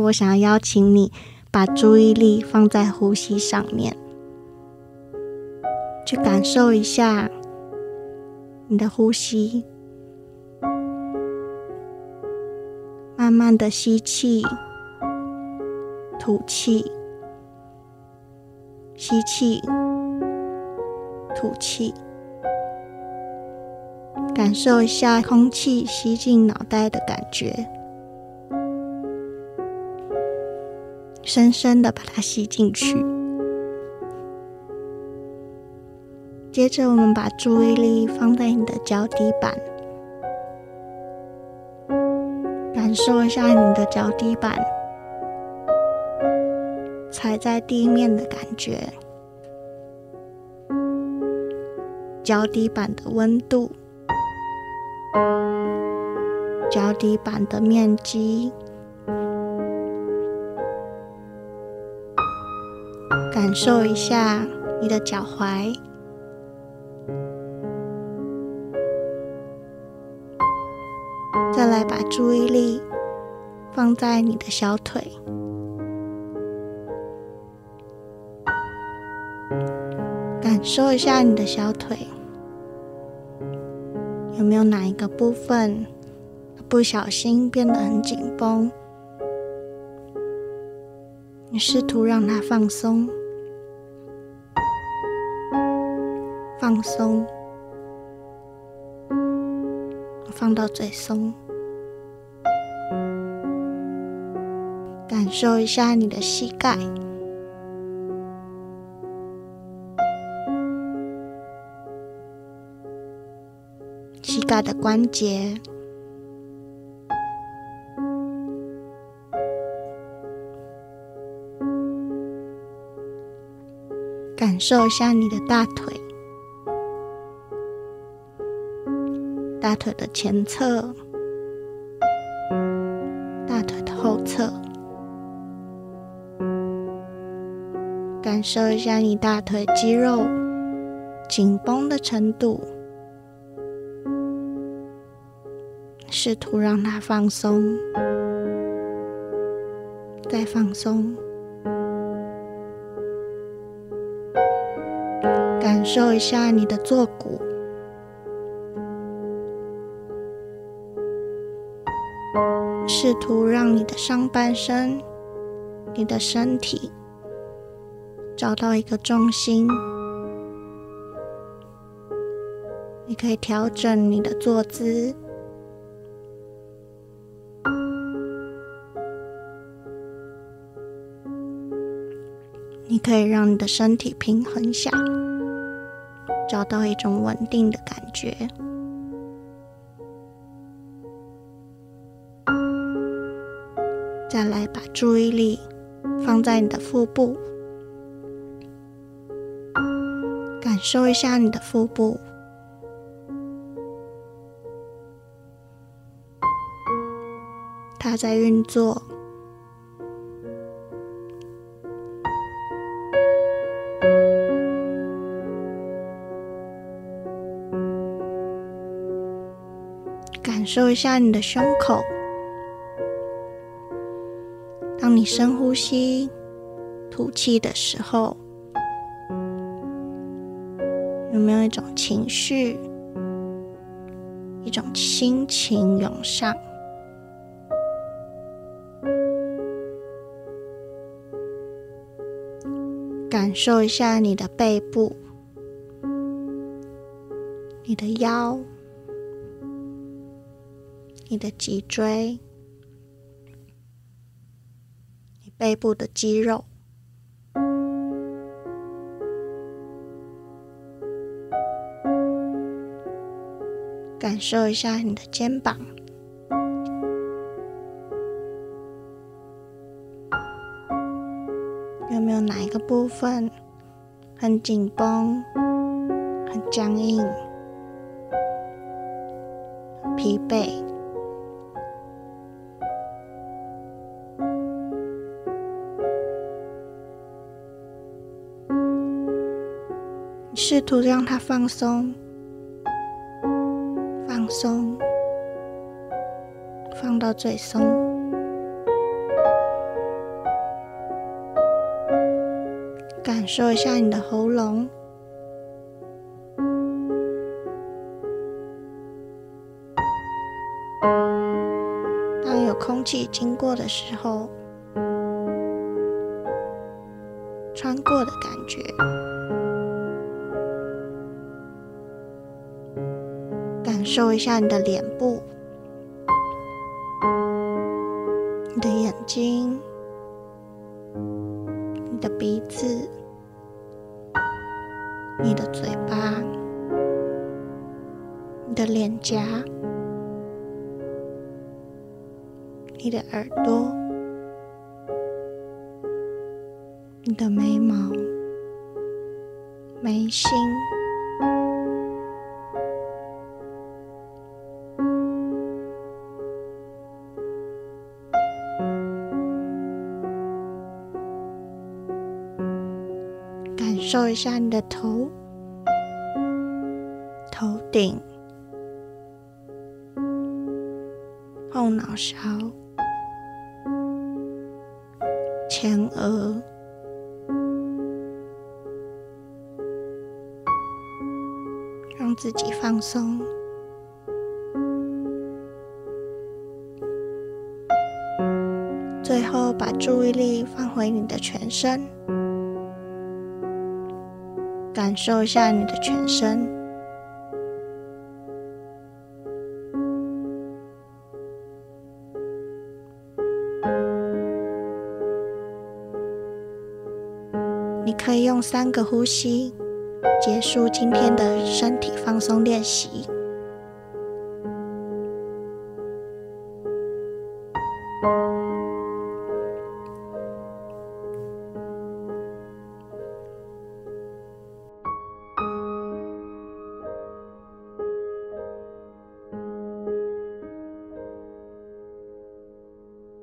我想要邀请你把注意力放在呼吸上面，去感受一下你的呼吸，慢慢的吸气，吐气，吸气，吐气，感受一下空气吸进脑袋的感觉。深深的把它吸进去。接着，我们把注意力放在你的脚底板，感受一下你的脚底板踩在地面的感觉，脚底板的温度，脚底板的面积。感受一下你的脚踝，再来把注意力放在你的小腿，感受一下你的小腿。有没有哪一个部分不小心变得很紧绷，你试图让它放松。放松，放到最松，感受一下你的膝盖、膝盖的关节，感受一下你的大腿。大腿的前侧，大腿的后侧，感受一下你大腿肌肉紧绷的程度，试图让它放松，再放松，受一下你的坐骨。试图让你的上半身、你的身体找到一个重心。你可以调整你的坐姿，你可以让你的身体平衡下，找到一种稳定的感觉。再来把注意力放在你的腹部，感受一下你的腹部，它在运作，感受一下你的胸口。当你深呼吸、吐气的时候，有没有一种情绪、一种心情涌上？感受一下你的背部、你的腰、你的脊椎。你背部的肌肉，感受一下你的肩膀，有没有哪一个部分很紧绷、很僵硬、疲惫？试图让它放松放松放到最松。感受一下你的喉咙。当有空气经过的时候穿过的感觉。受一下你的脸部。你的眼睛，你的鼻子，你的嘴巴，你的脸颊，你的耳朵，你的眉毛、眉心。受一下你的头、头顶、后脑勺、前额，让自己放松。最后，把注意力放回你的全身。感受一下你的全身，你可以用三个呼吸结束今天的身体放松练习。